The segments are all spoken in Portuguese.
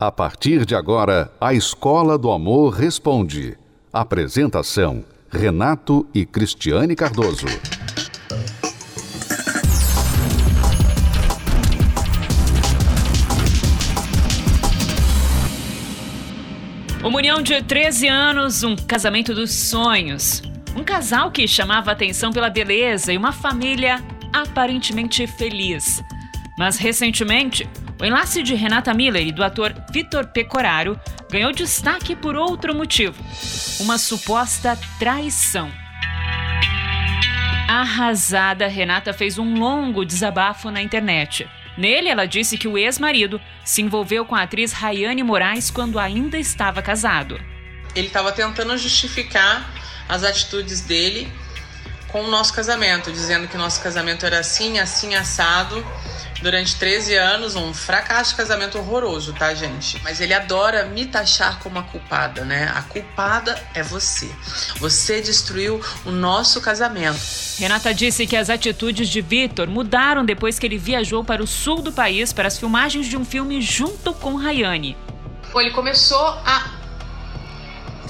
A partir de agora, a Escola do Amor Responde. Apresentação: Renato e Cristiane Cardoso. Uma união de 13 anos, um casamento dos sonhos. Um casal que chamava atenção pela beleza e uma família aparentemente feliz. Mas recentemente, o enlace de Renata Miller e do ator Vitor Pecoraro ganhou destaque por outro motivo: uma suposta traição. Arrasada, Renata fez um longo desabafo na internet. Nele, ela disse que o ex-marido se envolveu com a atriz Rayane Moraes quando ainda estava casado. Ele estava tentando justificar as atitudes dele com o nosso casamento, dizendo que nosso casamento era assim, assim, assado durante 13 anos, um fracasso de casamento horroroso, tá, gente? Mas ele adora me taxar como a culpada, né? A culpada é você. Você destruiu o nosso casamento. Renata disse que as atitudes de Vitor mudaram depois que ele viajou para o sul do país para as filmagens de um filme junto com Rayane. Ele começou a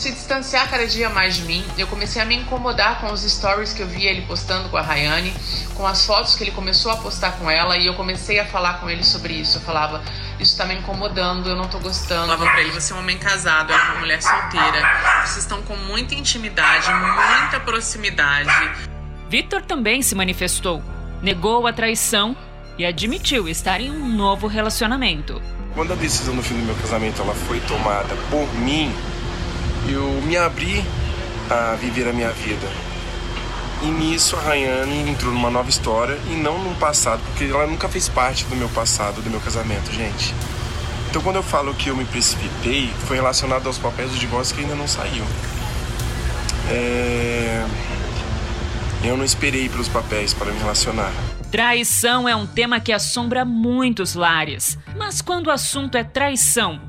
se distanciar cada dia mais de mim. Eu comecei a me incomodar com os stories que eu via ele postando com a Rayane, com as fotos que ele começou a postar com ela, e eu comecei a falar com ele sobre isso. Eu falava, isso tá me incomodando, eu não tô gostando. Eu falava pra ele, você é um homem casado, ela é uma mulher solteira. Vocês estão com muita intimidade, muita proximidade. Vitor também se manifestou, negou a traição e admitiu estar em um novo relacionamento. Quando a decisão no fim do meu casamento ela foi tomada por mim, eu me abri a viver a minha vida. E nisso a Rayane entrou numa nova história e não no passado, porque ela nunca fez parte do meu passado, do meu casamento, gente. Então quando eu falo que eu me precipitei, foi relacionado aos papéis do divórcio que ainda não saiu. É... Eu não esperei pelos papéis para me relacionar. Traição é um tema que assombra muitos lares. Mas quando o assunto é traição,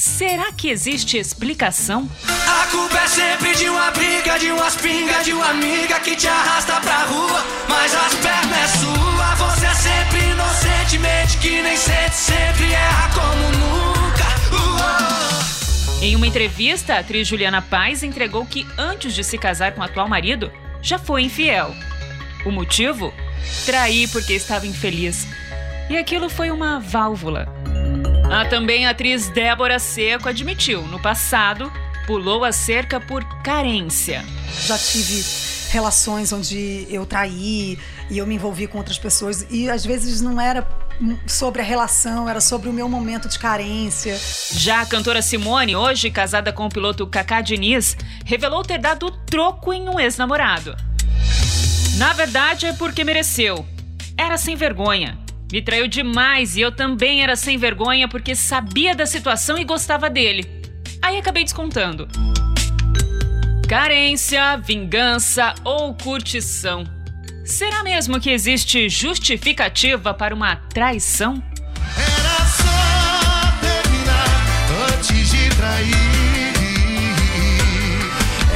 Será que existe explicação? A culpa é sempre de uma briga, de umas pingas, de uma amiga que te arrasta pra rua. Mas as pernas é sua, você é sempre inocentemente que nem sente, sempre erra como nunca. Em uma entrevista, a atriz Juliana Paz entregou que antes de se casar com o atual marido, já foi infiel. O motivo? Trair porque estava infeliz. E aquilo foi uma válvula. A também atriz Débora Seco admitiu, no passado, pulou a cerca por carência. Já tive relações onde eu traí e eu me envolvi com outras pessoas e às vezes não era sobre a relação, era sobre o meu momento de carência. Já a cantora Simone, hoje casada com o piloto Kaká Diniz, revelou ter dado troco em um ex-namorado. Na verdade é porque mereceu. Era sem vergonha. Me traiu demais e eu também era sem vergonha porque sabia da situação e gostava dele. Aí acabei descontando. Carência, vingança ou curtição. Será mesmo que existe justificativa para uma traição? Era só terminar antes de trair.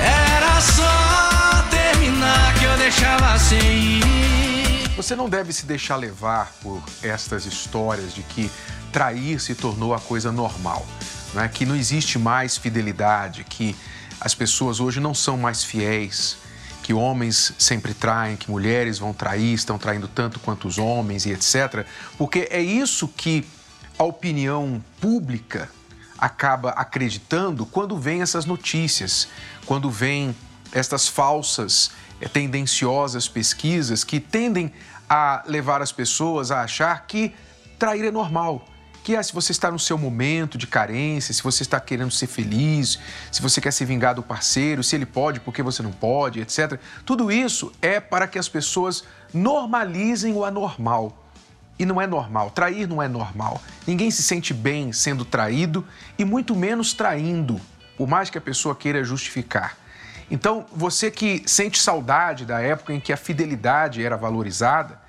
Era só terminar que eu deixava sem ir. Você não deve se deixar levar por estas histórias de que trair se tornou a coisa normal, é? que não existe mais fidelidade, que as pessoas hoje não são mais fiéis, que homens sempre traem, que mulheres vão trair, estão traindo tanto quanto os homens e etc. Porque é isso que a opinião pública acaba acreditando quando vem essas notícias, quando vem estas falsas tendenciosas pesquisas que tendem a levar as pessoas a achar que trair é normal. Que é se você está no seu momento de carência, se você está querendo ser feliz, se você quer se vingar do parceiro, se ele pode, porque você não pode, etc. Tudo isso é para que as pessoas normalizem o anormal. E não é normal. Trair não é normal. Ninguém se sente bem sendo traído e muito menos traindo, por mais que a pessoa queira justificar. Então, você que sente saudade da época em que a fidelidade era valorizada,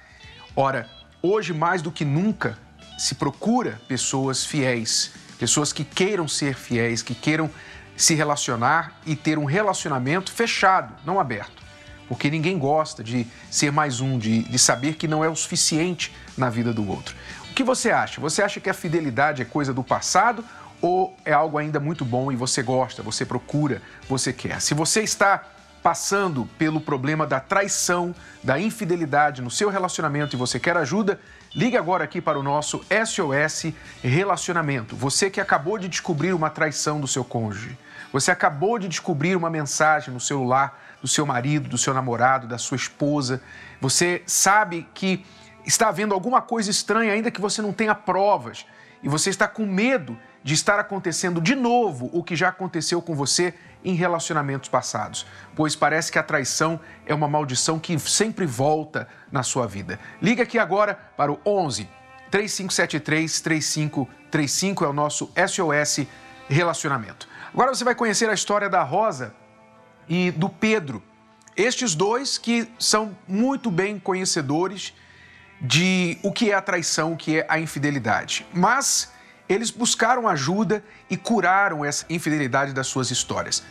ora, hoje mais do que nunca se procura pessoas fiéis, pessoas que queiram ser fiéis, que queiram se relacionar e ter um relacionamento fechado, não aberto. Porque ninguém gosta de ser mais um, de, de saber que não é o suficiente na vida do outro. O que você acha? Você acha que a fidelidade é coisa do passado ou é algo ainda muito bom e você gosta, você procura, você quer. Se você está passando pelo problema da traição, da infidelidade no seu relacionamento e você quer ajuda, ligue agora aqui para o nosso SOS Relacionamento. Você que acabou de descobrir uma traição do seu cônjuge, você acabou de descobrir uma mensagem no celular do seu marido, do seu namorado, da sua esposa, você sabe que está havendo alguma coisa estranha, ainda que você não tenha provas, e você está com medo de estar acontecendo de novo o que já aconteceu com você em relacionamentos passados, pois parece que a traição é uma maldição que sempre volta na sua vida. Liga aqui agora para o 11 3573 3535 é o nosso SOS Relacionamento. Agora você vai conhecer a história da Rosa e do Pedro. Estes dois que são muito bem conhecedores de o que é a traição, o que é a infidelidade. Mas eles buscaram ajuda e curaram essa infidelidade das suas histórias.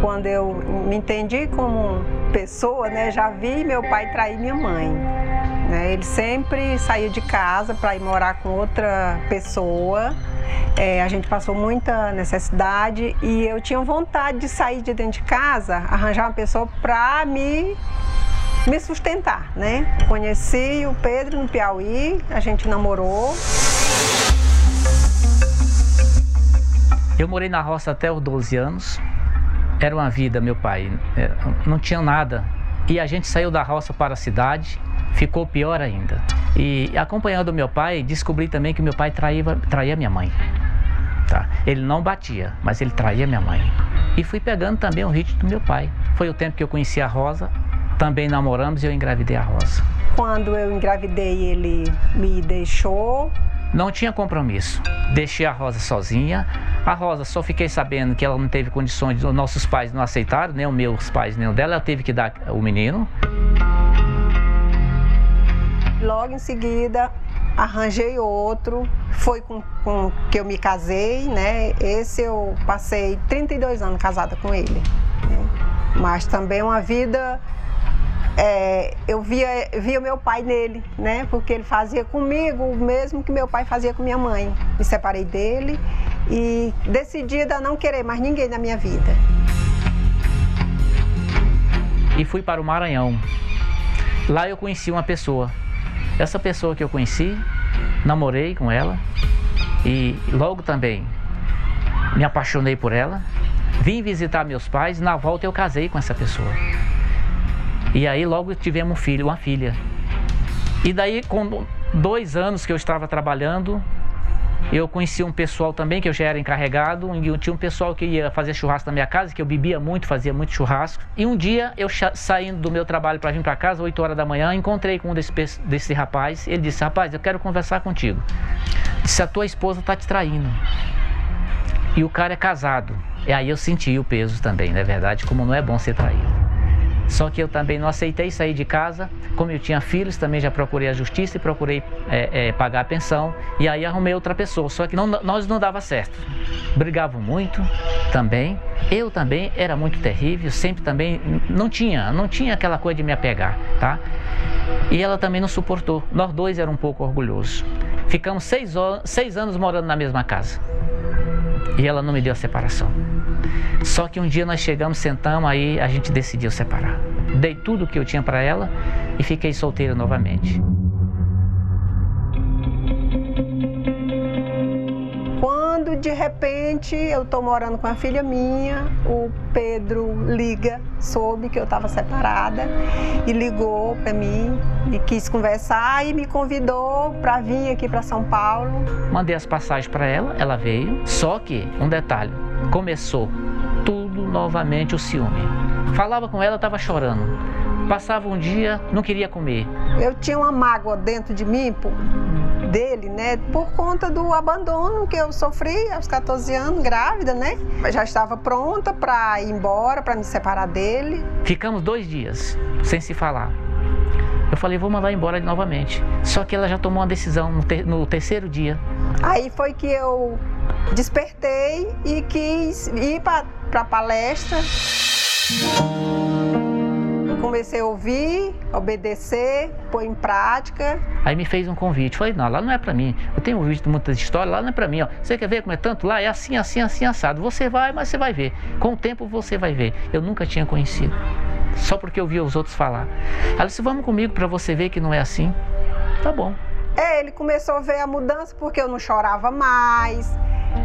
Quando eu me entendi como pessoa, né, já vi meu pai trair minha mãe. Né? Ele sempre saiu de casa para ir morar com outra pessoa. É, a gente passou muita necessidade e eu tinha vontade de sair de dentro de casa, arranjar uma pessoa para me me sustentar, né? Conheci o Pedro no Piauí, a gente namorou. Eu morei na roça até os 12 anos. Era uma vida, meu pai, é, não tinha nada. E a gente saiu da roça para a cidade, ficou pior ainda. E acompanhando meu pai, descobri também que meu pai traía, traía minha mãe. Tá? Ele não batia, mas ele traía minha mãe. E fui pegando também o ritmo do meu pai. Foi o tempo que eu conheci a Rosa, também namoramos e eu engravidei a Rosa. Quando eu engravidei, ele me deixou. Não tinha compromisso. Deixei a Rosa sozinha. A Rosa só fiquei sabendo que ela não teve condições, os nossos pais não aceitaram, nem os meus pais, nem o dela, ela teve que dar o menino. Logo em seguida, arranjei outro, foi com, com que eu me casei, né? Esse eu passei 32 anos casada com ele. Né? Mas também uma vida é, eu via, via meu pai nele, né? Porque ele fazia comigo o mesmo que meu pai fazia com minha mãe. Me separei dele e decidida a não querer mais ninguém na minha vida. E fui para o Maranhão. Lá eu conheci uma pessoa. Essa pessoa que eu conheci, namorei com ela e logo também me apaixonei por ela. Vim visitar meus pais e na volta eu casei com essa pessoa. E aí logo tivemos um filho, uma filha. E daí, com dois anos que eu estava trabalhando, eu conheci um pessoal também, que eu já era encarregado, e tinha um pessoal que ia fazer churrasco na minha casa, que eu bebia muito, fazia muito churrasco. E um dia, eu saindo do meu trabalho para vir para casa, 8 horas da manhã, encontrei com um desse, desse rapaz. Ele disse: Rapaz, eu quero conversar contigo. Disse: A tua esposa está te traindo. E o cara é casado. E aí eu senti o peso também, na é verdade, como não é bom ser traído. Só que eu também não aceitei sair de casa. Como eu tinha filhos, também já procurei a justiça e procurei é, é, pagar a pensão. E aí arrumei outra pessoa. Só que não, nós não dava certo. Brigavam muito também. Eu também era muito terrível. Sempre também não tinha, não tinha aquela coisa de me apegar, tá? E ela também não suportou. Nós dois eram um pouco orgulhosos. Ficamos seis, seis anos morando na mesma casa. E ela não me deu a separação. Só que um dia nós chegamos, sentamos, aí a gente decidiu separar. Dei tudo o que eu tinha para ela e fiquei solteiro novamente. Quando de repente eu tô morando com a filha minha, o Pedro liga, soube que eu estava separada e ligou para mim e quis conversar e me convidou para vir aqui para São Paulo. Mandei as passagens para ela, ela veio. Só que um detalhe, começou tudo novamente o ciúme. Falava com ela, estava chorando. Passava um dia, não queria comer. Eu tinha uma mágoa dentro de mim por, dele, né? Por conta do abandono que eu sofri aos 14 anos, grávida, né? Já estava pronta para ir embora, para me separar dele. Ficamos dois dias sem se falar. Eu falei, vou mandar embora novamente. Só que ela já tomou uma decisão no, ter, no terceiro dia. Aí foi que eu despertei e quis ir para palestra. comecei a ouvir, obedecer, pôr em prática. Aí me fez um convite. Falei, não, lá não é para mim. Eu tenho visto muitas histórias, lá não é para mim. Ó. Você quer ver como é tanto lá? É assim, assim, assim, assado. Você vai, mas você vai ver. Com o tempo você vai ver. Eu nunca tinha conhecido. Só porque eu via os outros falar. Ela disse, vamos comigo para você ver que não é assim. Tá bom. É, ele começou a ver a mudança porque eu não chorava mais.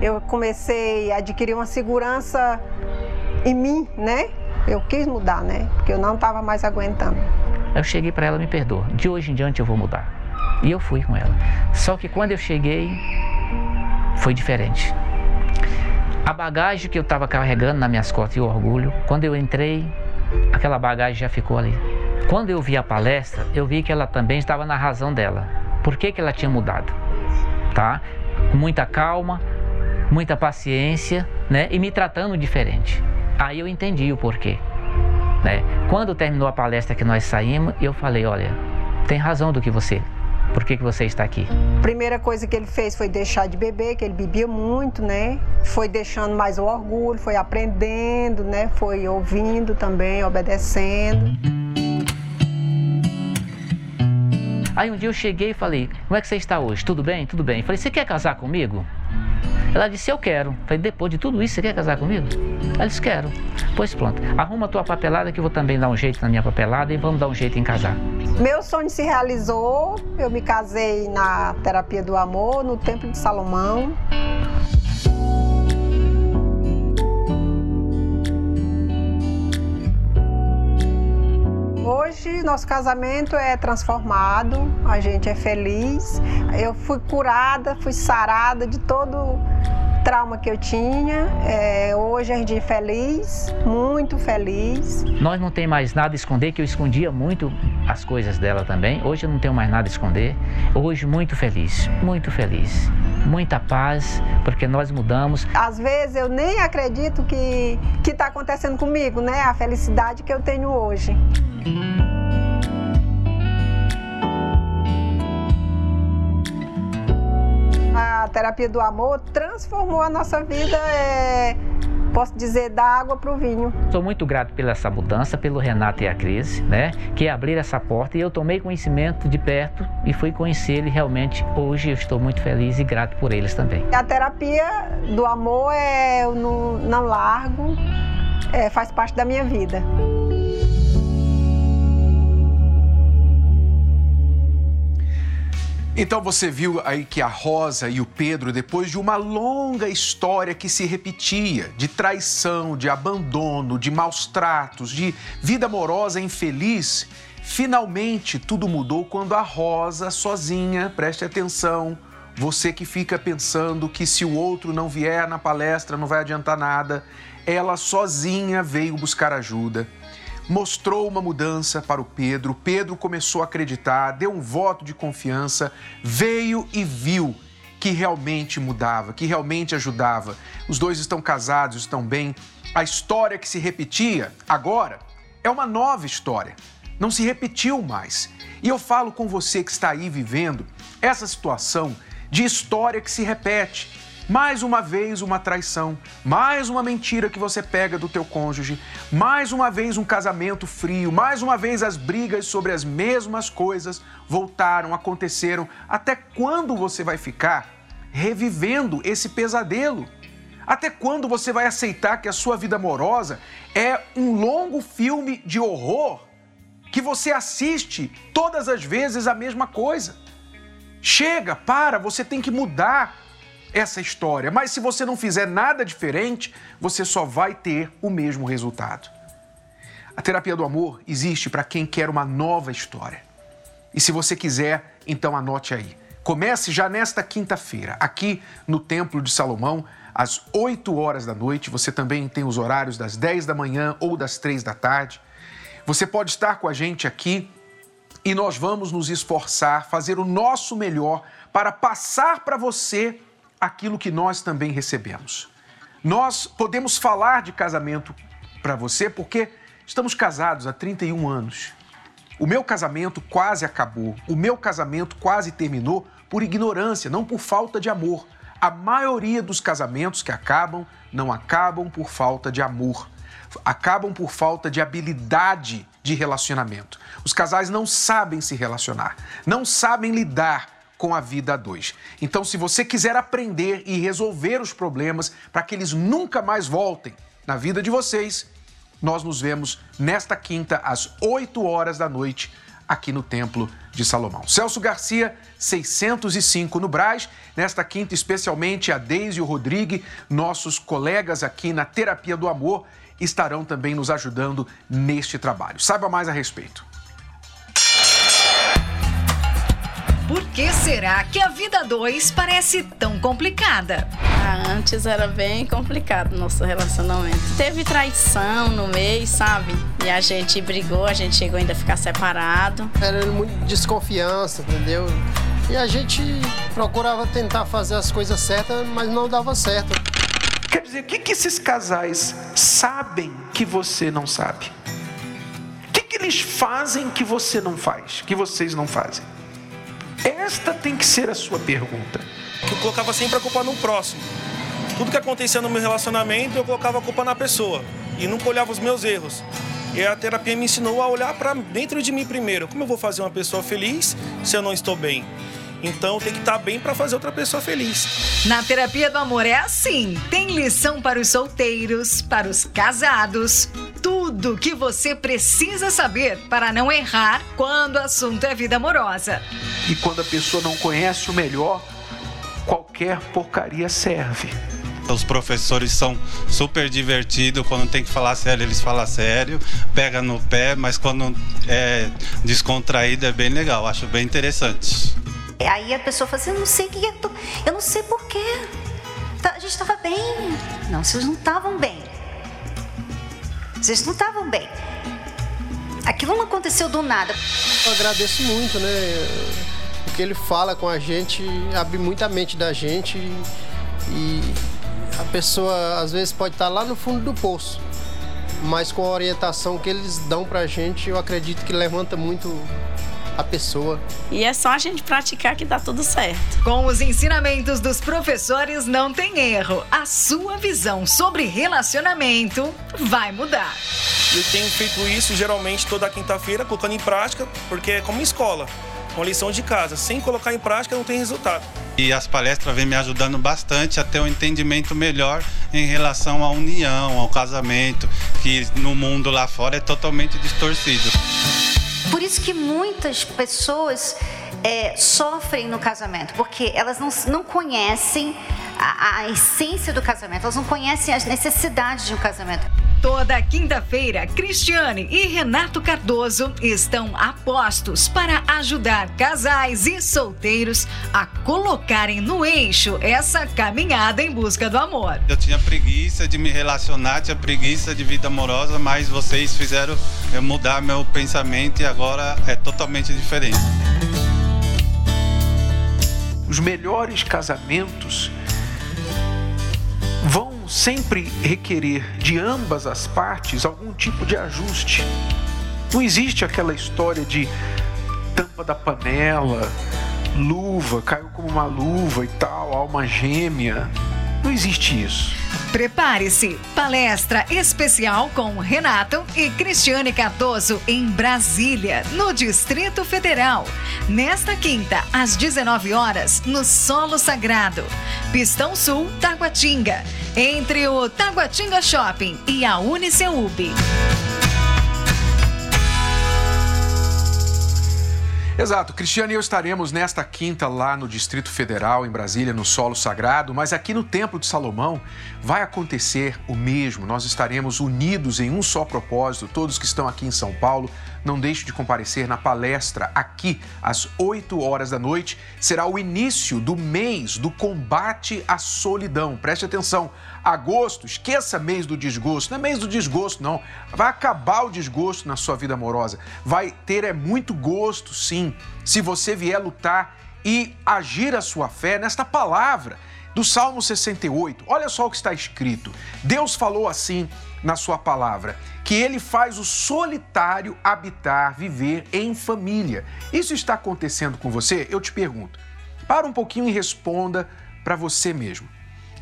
Eu comecei a adquirir uma segurança em mim, né? Eu quis mudar, né? Porque eu não estava mais aguentando. Eu cheguei para ela, me perdoa. De hoje em diante eu vou mudar. E eu fui com ela. Só que quando eu cheguei, foi diferente. A bagagem que eu estava carregando nas minhas costas e o orgulho, quando eu entrei, aquela bagagem já ficou ali. Quando eu vi a palestra, eu vi que ela também estava na razão dela. Por que, que ela tinha mudado? Tá? Com muita calma, muita paciência, né? E me tratando diferente. Aí eu entendi o porquê. Né? Quando terminou a palestra que nós saímos, eu falei, olha, tem razão do que você por que, que você está aqui? Primeira coisa que ele fez foi deixar de beber, que ele bebia muito, né? Foi deixando mais o orgulho, foi aprendendo, né? Foi ouvindo também, obedecendo. Aí um dia eu cheguei e falei, como é que você está hoje? Tudo bem? Tudo bem. falei, você quer casar comigo? Ela disse, eu quero. falei, depois de tudo isso, você quer casar comigo? Ela disse, quero. Pois pronto, arruma a tua papelada que eu vou também dar um jeito na minha papelada e vamos dar um jeito em casar. Meu sonho se realizou, eu me casei na terapia do amor, no Templo de Salomão. Hoje nosso casamento é transformado, a gente é feliz. Eu fui curada, fui sarada de todo trauma que eu tinha. É, hoje a gente é feliz, muito feliz. Nós não tem mais nada a esconder, que eu escondia muito as coisas dela também. Hoje eu não tenho mais nada a esconder. Hoje muito feliz, muito feliz. Muita paz, porque nós mudamos. Às vezes eu nem acredito que que está acontecendo comigo, né? A felicidade que eu tenho hoje. A terapia do amor transformou a nossa vida, é, posso dizer, da água para o vinho. Sou muito grato pela essa mudança, pelo Renato e a Cris, né, que abriram essa porta e eu tomei conhecimento de perto e fui conhecer ele realmente. Hoje eu estou muito feliz e grato por eles também. A terapia do amor é eu não, não largo, é, faz parte da minha vida. Então você viu aí que a Rosa e o Pedro, depois de uma longa história que se repetia, de traição, de abandono, de maus tratos, de vida amorosa infeliz, finalmente tudo mudou quando a Rosa, sozinha, preste atenção, você que fica pensando que se o outro não vier na palestra não vai adiantar nada, ela sozinha veio buscar ajuda mostrou uma mudança para o Pedro. Pedro começou a acreditar, deu um voto de confiança, veio e viu que realmente mudava, que realmente ajudava. Os dois estão casados, estão bem. A história que se repetia agora é uma nova história. Não se repetiu mais. E eu falo com você que está aí vivendo essa situação de história que se repete mais uma vez uma traição, mais uma mentira que você pega do teu cônjuge, mais uma vez um casamento frio, mais uma vez as brigas sobre as mesmas coisas voltaram, aconteceram. Até quando você vai ficar revivendo esse pesadelo? Até quando você vai aceitar que a sua vida amorosa é um longo filme de horror que você assiste todas as vezes a mesma coisa? Chega, para, você tem que mudar essa história. Mas se você não fizer nada diferente, você só vai ter o mesmo resultado. A terapia do amor existe para quem quer uma nova história. E se você quiser, então anote aí. Comece já nesta quinta-feira, aqui no Templo de Salomão, às 8 horas da noite. Você também tem os horários das 10 da manhã ou das 3 da tarde. Você pode estar com a gente aqui e nós vamos nos esforçar, fazer o nosso melhor para passar para você aquilo que nós também recebemos. Nós podemos falar de casamento para você porque estamos casados há 31 anos. O meu casamento quase acabou, o meu casamento quase terminou por ignorância, não por falta de amor. A maioria dos casamentos que acabam não acabam por falta de amor. acabam por falta de habilidade de relacionamento. Os casais não sabem se relacionar, não sabem lidar com a vida a dois. Então, se você quiser aprender e resolver os problemas para que eles nunca mais voltem na vida de vocês, nós nos vemos nesta quinta às 8 horas da noite aqui no Templo de Salomão. Celso Garcia, 605 no Braz. Nesta quinta, especialmente a Deise e o Rodrigo, nossos colegas aqui na Terapia do Amor, estarão também nos ajudando neste trabalho. Saiba mais a respeito. Por que será que a vida dois parece tão complicada? Ah, antes era bem complicado o nosso relacionamento. Teve traição no meio, sabe? E a gente brigou, a gente chegou ainda a ficar separado. Era muito desconfiança, entendeu? E a gente procurava tentar fazer as coisas certas, mas não dava certo. Quer dizer, o que, que esses casais sabem que você não sabe? O que, que eles fazem que você não faz, que vocês não fazem? Esta tem que ser a sua pergunta. Eu colocava sempre a culpa no próximo. Tudo que acontecia no meu relacionamento, eu colocava a culpa na pessoa e nunca olhava os meus erros. E a terapia me ensinou a olhar para dentro de mim primeiro. Como eu vou fazer uma pessoa feliz se eu não estou bem? Então tem que estar bem para fazer outra pessoa feliz. Na terapia do amor é assim: tem lição para os solteiros, para os casados, tudo que você precisa saber para não errar quando o assunto é vida amorosa. E quando a pessoa não conhece o melhor, qualquer porcaria serve. Os professores são super divertidos, quando tem que falar sério, eles falam sério, pega no pé, mas quando é descontraído é bem legal, acho bem interessante. Aí a pessoa fala assim, eu não sei o que é, eu não sei porquê. Tá, a gente estava bem. Não, vocês não estavam bem. Vocês não estavam bem. Aquilo não aconteceu do nada. Eu agradeço muito, né? O que ele fala com a gente abre muita mente da gente e a pessoa às vezes pode estar lá no fundo do poço, mas com a orientação que eles dão pra gente, eu acredito que levanta muito a pessoa. E é só a gente praticar que dá tudo certo. Com os ensinamentos dos professores, não tem erro. A sua visão sobre relacionamento vai mudar. Eu tenho feito isso geralmente toda quinta-feira, colocando em prática, porque é como escola uma lição de casa. Sem colocar em prática, não tem resultado. E as palestras vêm me ajudando bastante a ter um entendimento melhor em relação à união, ao casamento, que no mundo lá fora é totalmente distorcido. Por isso que muitas pessoas é, sofrem no casamento, porque elas não, não conhecem a, a essência do casamento, elas não conhecem as necessidades de um casamento. Toda quinta-feira, Cristiane e Renato Cardoso estão a postos para ajudar casais e solteiros a colocarem no eixo essa caminhada em busca do amor. Eu tinha preguiça de me relacionar, tinha preguiça de vida amorosa, mas vocês fizeram eu mudar meu pensamento e agora é totalmente diferente. Os melhores casamentos sempre requerer de ambas as partes algum tipo de ajuste. Não existe aquela história de tampa da panela, luva, caiu como uma luva e tal, alma gêmea. Não existe isso. Prepare-se! Palestra especial com Renato e Cristiane Cardoso em Brasília, no Distrito Federal. Nesta quinta, às 19 horas, no Solo Sagrado. Pistão Sul, Taguatinga. Entre o Taguatinga Shopping e a Uniceub. Exato. Cristiano e eu estaremos nesta quinta lá no Distrito Federal, em Brasília, no Solo Sagrado, mas aqui no Templo de Salomão vai acontecer o mesmo. Nós estaremos unidos em um só propósito. Todos que estão aqui em São Paulo, não deixe de comparecer na palestra aqui às 8 horas da noite. Será o início do mês do combate à solidão. Preste atenção. Agosto, esqueça mês do desgosto. Não é mês do desgosto, não. Vai acabar o desgosto na sua vida amorosa. Vai ter é muito gosto, sim, se você vier lutar e agir a sua fé nesta palavra do Salmo 68. Olha só o que está escrito. Deus falou assim na sua palavra, que ele faz o solitário habitar, viver em família. Isso está acontecendo com você? Eu te pergunto. Para um pouquinho e responda para você mesmo.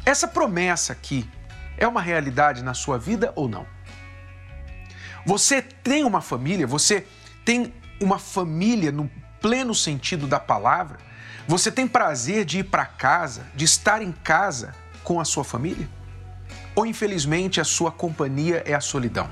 Essa promessa aqui é uma realidade na sua vida ou não? Você tem uma família? Você tem uma família no pleno sentido da palavra? Você tem prazer de ir para casa, de estar em casa com a sua família? Ou infelizmente a sua companhia é a solidão?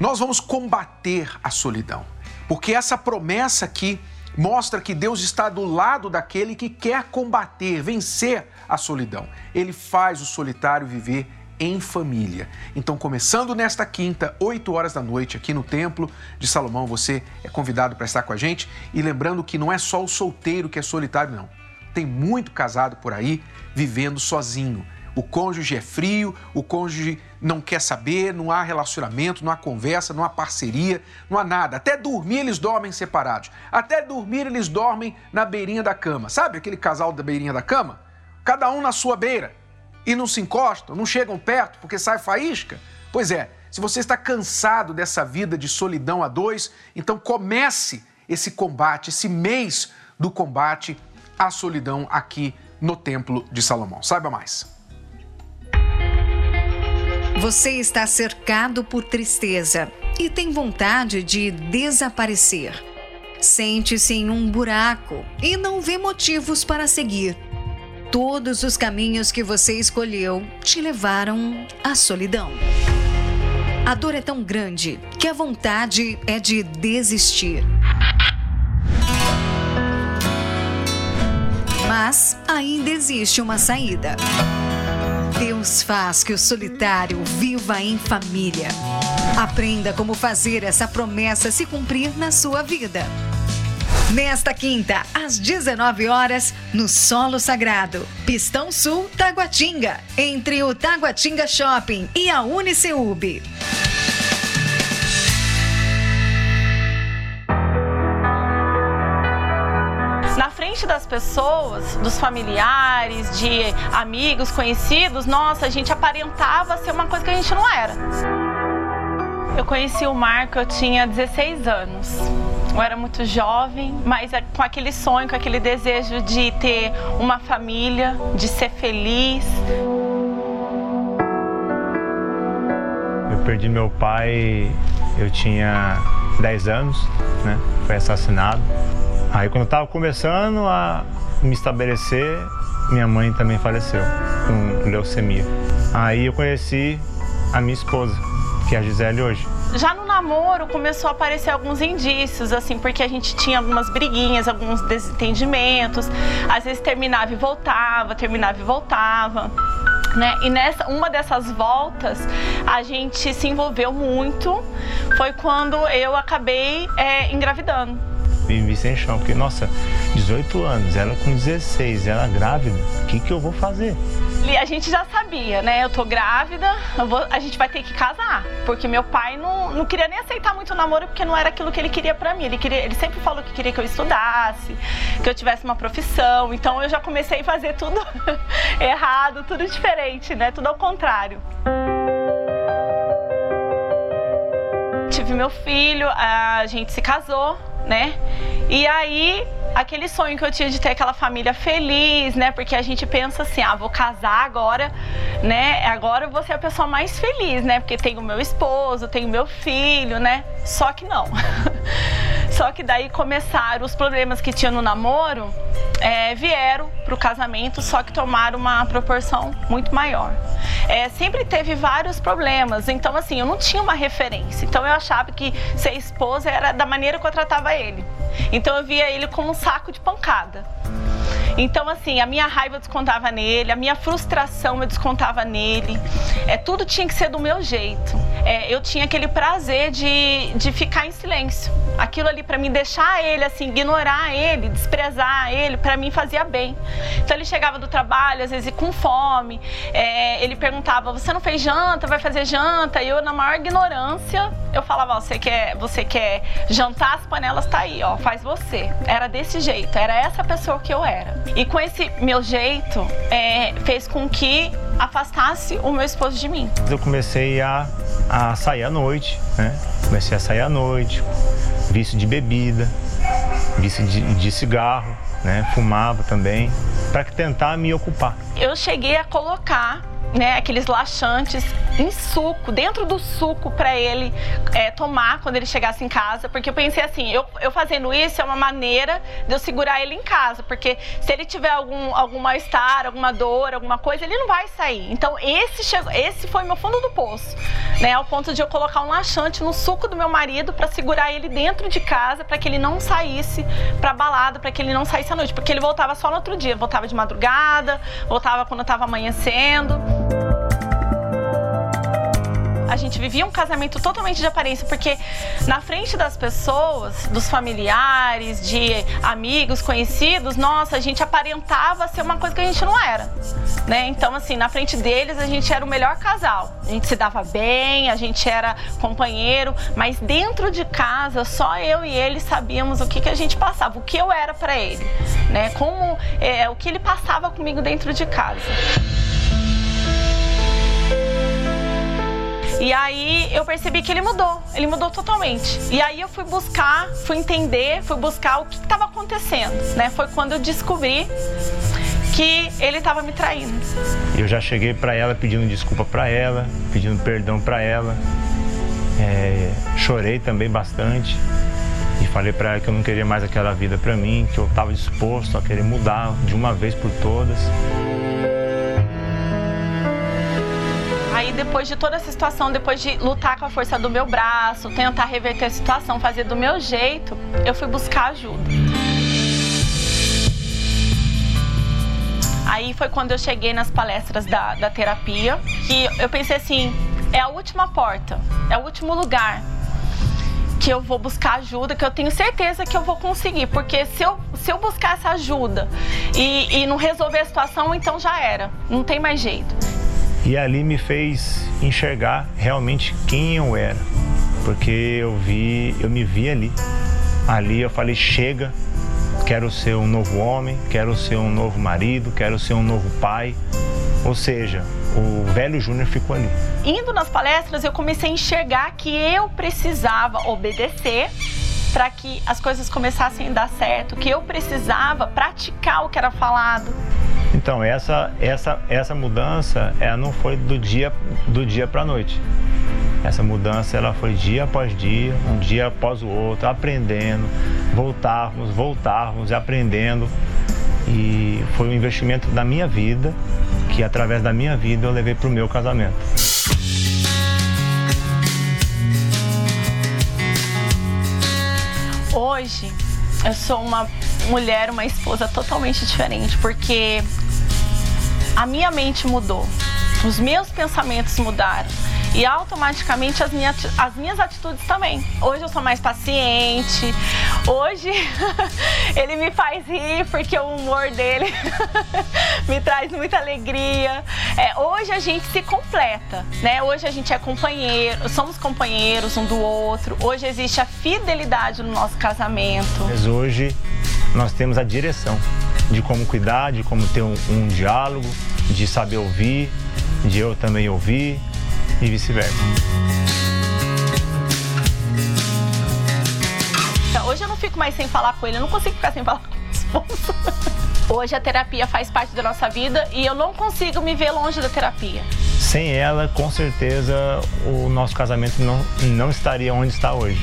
Nós vamos combater a solidão, porque essa promessa aqui mostra que Deus está do lado daquele que quer combater, vencer a solidão. Ele faz o solitário viver em família. Então, começando nesta quinta, 8 horas da noite, aqui no Templo de Salomão, você é convidado para estar com a gente. E lembrando que não é só o solteiro que é solitário, não. Tem muito casado por aí vivendo sozinho. O cônjuge é frio, o cônjuge não quer saber, não há relacionamento, não há conversa, não há parceria, não há nada. Até dormir eles dormem separados. Até dormir eles dormem na beirinha da cama. Sabe aquele casal da beirinha da cama? Cada um na sua beira e não se encostam, não chegam perto porque sai faísca? Pois é, se você está cansado dessa vida de solidão a dois, então comece esse combate, esse mês do combate à solidão aqui no Templo de Salomão. Saiba mais. Você está cercado por tristeza e tem vontade de desaparecer. Sente-se em um buraco e não vê motivos para seguir. Todos os caminhos que você escolheu te levaram à solidão. A dor é tão grande que a vontade é de desistir. Mas ainda existe uma saída. Deus faz que o solitário viva em família. Aprenda como fazer essa promessa se cumprir na sua vida. Nesta quinta, às 19 horas, no Solo Sagrado, Pistão Sul, Taguatinga, entre o Taguatinga Shopping e a Uniceub. na frente das pessoas, dos familiares, de amigos, conhecidos, nossa, a gente aparentava ser uma coisa que a gente não era. Eu conheci o Marco, eu tinha 16 anos. Eu era muito jovem, mas é com aquele sonho, com aquele desejo de ter uma família, de ser feliz. Eu perdi meu pai, eu tinha 10 anos, né? Foi assassinado. Aí quando eu estava começando a me estabelecer, minha mãe também faleceu com leucemia. Aí eu conheci a minha esposa, que é a Gisele hoje. Já no namoro começou a aparecer alguns indícios, assim, porque a gente tinha algumas briguinhas, alguns desentendimentos. Às vezes terminava e voltava, terminava e voltava. Né? E nessa uma dessas voltas a gente se envolveu muito. Foi quando eu acabei é, engravidando. Me sem chão, porque, nossa, 18 anos, ela com 16, ela grávida, o que, que eu vou fazer? E a gente já sabia, né? Eu tô grávida, eu vou, a gente vai ter que casar. Porque meu pai não, não queria nem aceitar muito o namoro, porque não era aquilo que ele queria pra mim. Ele, queria, ele sempre falou que queria que eu estudasse, que eu tivesse uma profissão. Então eu já comecei a fazer tudo errado, tudo diferente, né? Tudo ao contrário. Tive meu filho, a gente se casou, né? E aí, aquele sonho que eu tinha de ter aquela família feliz, né? Porque a gente pensa assim, ah, vou casar agora, né? Agora eu vou ser a pessoa mais feliz, né? Porque tenho meu esposo, tenho meu filho, né? Só que não. Só que daí começaram os problemas que tinha no namoro, é, vieram para o casamento, só que tomaram uma proporção muito maior. É, sempre teve vários problemas, então assim, eu não tinha uma referência. Então eu achava que ser esposa era da maneira que eu tratava ele. Então eu via ele como um saco de pancada. Então, assim, a minha raiva eu descontava nele, a minha frustração eu descontava nele. É, tudo tinha que ser do meu jeito. É, eu tinha aquele prazer de, de ficar em silêncio. Aquilo ali para mim deixar ele, assim, ignorar ele, desprezar ele, para mim fazia bem. Então ele chegava do trabalho, às vezes com fome, é, ele perguntava: Você não fez janta? Vai fazer janta? E eu, na maior ignorância, eu falava: Você quer, você quer jantar? As panelas tá aí, ó, faz você. Era desse jeito, era essa pessoa que eu era. E com esse meu jeito, é, fez com que afastasse o meu esposo de mim. Eu comecei a, a sair à noite, né? Comecei a sair à noite, vício de bebida, vício de, de cigarro, né? Fumava também, para tentar me ocupar. Eu cheguei a colocar né, aqueles laxantes em suco, dentro do suco para ele é, tomar quando ele chegasse em casa, porque eu pensei assim, eu, eu fazendo isso é uma maneira de eu segurar ele em casa, porque se ele tiver algum, algum mal-estar, alguma dor, alguma coisa, ele não vai sair. Então esse chegou, esse foi meu fundo do poço, né, ao ponto de eu colocar um laxante no suco do meu marido para segurar ele dentro de casa, para que ele não saísse para balada, para que ele não saísse à noite, porque ele voltava só no outro dia, voltava de madrugada, voltava quando estava amanhecendo a gente vivia um casamento totalmente de aparência, porque na frente das pessoas, dos familiares, de amigos, conhecidos, nossa, a gente aparentava ser uma coisa que a gente não era, né? Então, assim, na frente deles a gente era o melhor casal. A gente se dava bem, a gente era companheiro, mas dentro de casa só eu e ele sabíamos o que, que a gente passava, o que eu era para ele, né? Como é, o que ele passava comigo dentro de casa. E aí eu percebi que ele mudou, ele mudou totalmente. E aí eu fui buscar, fui entender, fui buscar o que estava acontecendo, né? Foi quando eu descobri que ele estava me traindo. Eu já cheguei para ela pedindo desculpa para ela, pedindo perdão para ela. É, chorei também bastante e falei para ela que eu não queria mais aquela vida para mim, que eu estava disposto a querer mudar de uma vez por todas. Aí depois de toda essa situação, depois de lutar com a força do meu braço, tentar reverter a situação, fazer do meu jeito, eu fui buscar ajuda. Aí foi quando eu cheguei nas palestras da, da terapia, que eu pensei assim, é a última porta, é o último lugar que eu vou buscar ajuda, que eu tenho certeza que eu vou conseguir, porque se eu, se eu buscar essa ajuda e, e não resolver a situação, então já era, não tem mais jeito. E ali me fez enxergar realmente quem eu era, porque eu vi, eu me vi ali. Ali eu falei chega, quero ser um novo homem, quero ser um novo marido, quero ser um novo pai. Ou seja, o velho Júnior ficou ali. Indo nas palestras, eu comecei a enxergar que eu precisava obedecer para que as coisas começassem a dar certo, que eu precisava praticar o que era falado. Então, essa, essa, essa mudança ela não foi do dia, do dia para a noite. Essa mudança ela foi dia após dia, um dia após o outro, aprendendo, voltarmos, voltarmos aprendendo. E foi um investimento da minha vida, que através da minha vida eu levei para o meu casamento. Hoje eu sou uma mulher, uma esposa totalmente diferente, porque a minha mente mudou, os meus pensamentos mudaram e automaticamente as minhas, as minhas atitudes também. Hoje eu sou mais paciente, hoje ele me faz rir porque o humor dele me traz muita alegria. É, hoje a gente se completa, né? Hoje a gente é companheiro, somos companheiros um do outro. Hoje existe a fidelidade no nosso casamento. Mas hoje nós temos a direção de como cuidar, de como ter um, um diálogo, de saber ouvir, de eu também ouvir e vice-versa. Hoje eu não fico mais sem falar com ele, eu não consigo ficar sem falar com o esposo. Hoje a terapia faz parte da nossa vida e eu não consigo me ver longe da terapia. Sem ela, com certeza, o nosso casamento não, não estaria onde está hoje,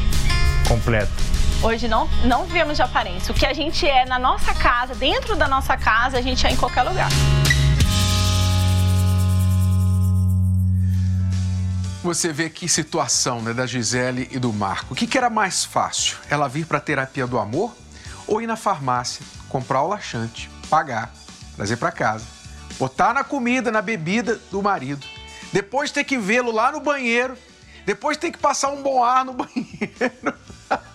completo. Hoje não, não vivemos de aparência. O que a gente é na nossa casa, dentro da nossa casa, a gente é em qualquer lugar. Você vê que situação né, da Gisele e do Marco. O que, que era mais fácil? Ela vir para a terapia do amor ou ir na farmácia, comprar o laxante, pagar, trazer para casa, botar na comida, na bebida do marido, depois ter que vê-lo lá no banheiro, depois ter que passar um bom ar no banheiro.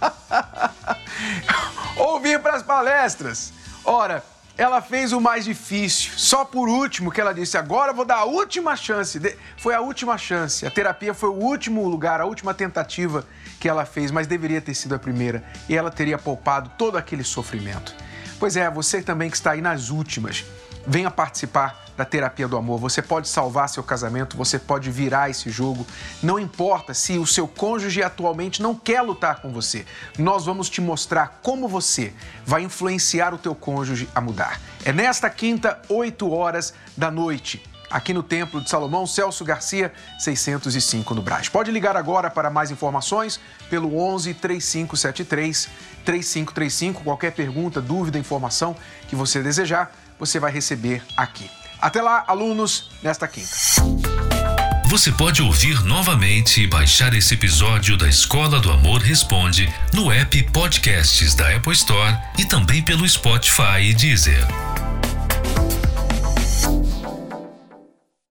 ou vir para as palestras. Ora, ela fez o mais difícil. Só por último que ela disse: agora vou dar a última chance. Foi a última chance. A terapia foi o último lugar, a última tentativa que ela fez, mas deveria ter sido a primeira. E ela teria poupado todo aquele sofrimento. Pois é, você também que está aí nas últimas, venha participar da terapia do amor. Você pode salvar seu casamento, você pode virar esse jogo. Não importa se o seu cônjuge atualmente não quer lutar com você. Nós vamos te mostrar como você vai influenciar o teu cônjuge a mudar. É nesta quinta, 8 horas da noite. aqui no Templo de Salomão, Celso Garcia, 605 no Brás. Pode ligar agora para mais informações pelo 11 3573 3535. Qualquer pergunta, dúvida, informação que você desejar, você vai receber aqui. Até lá, alunos, nesta quinta. Você pode ouvir novamente e baixar esse episódio da Escola do Amor Responde no app Podcasts da Apple Store e também pelo Spotify e Deezer.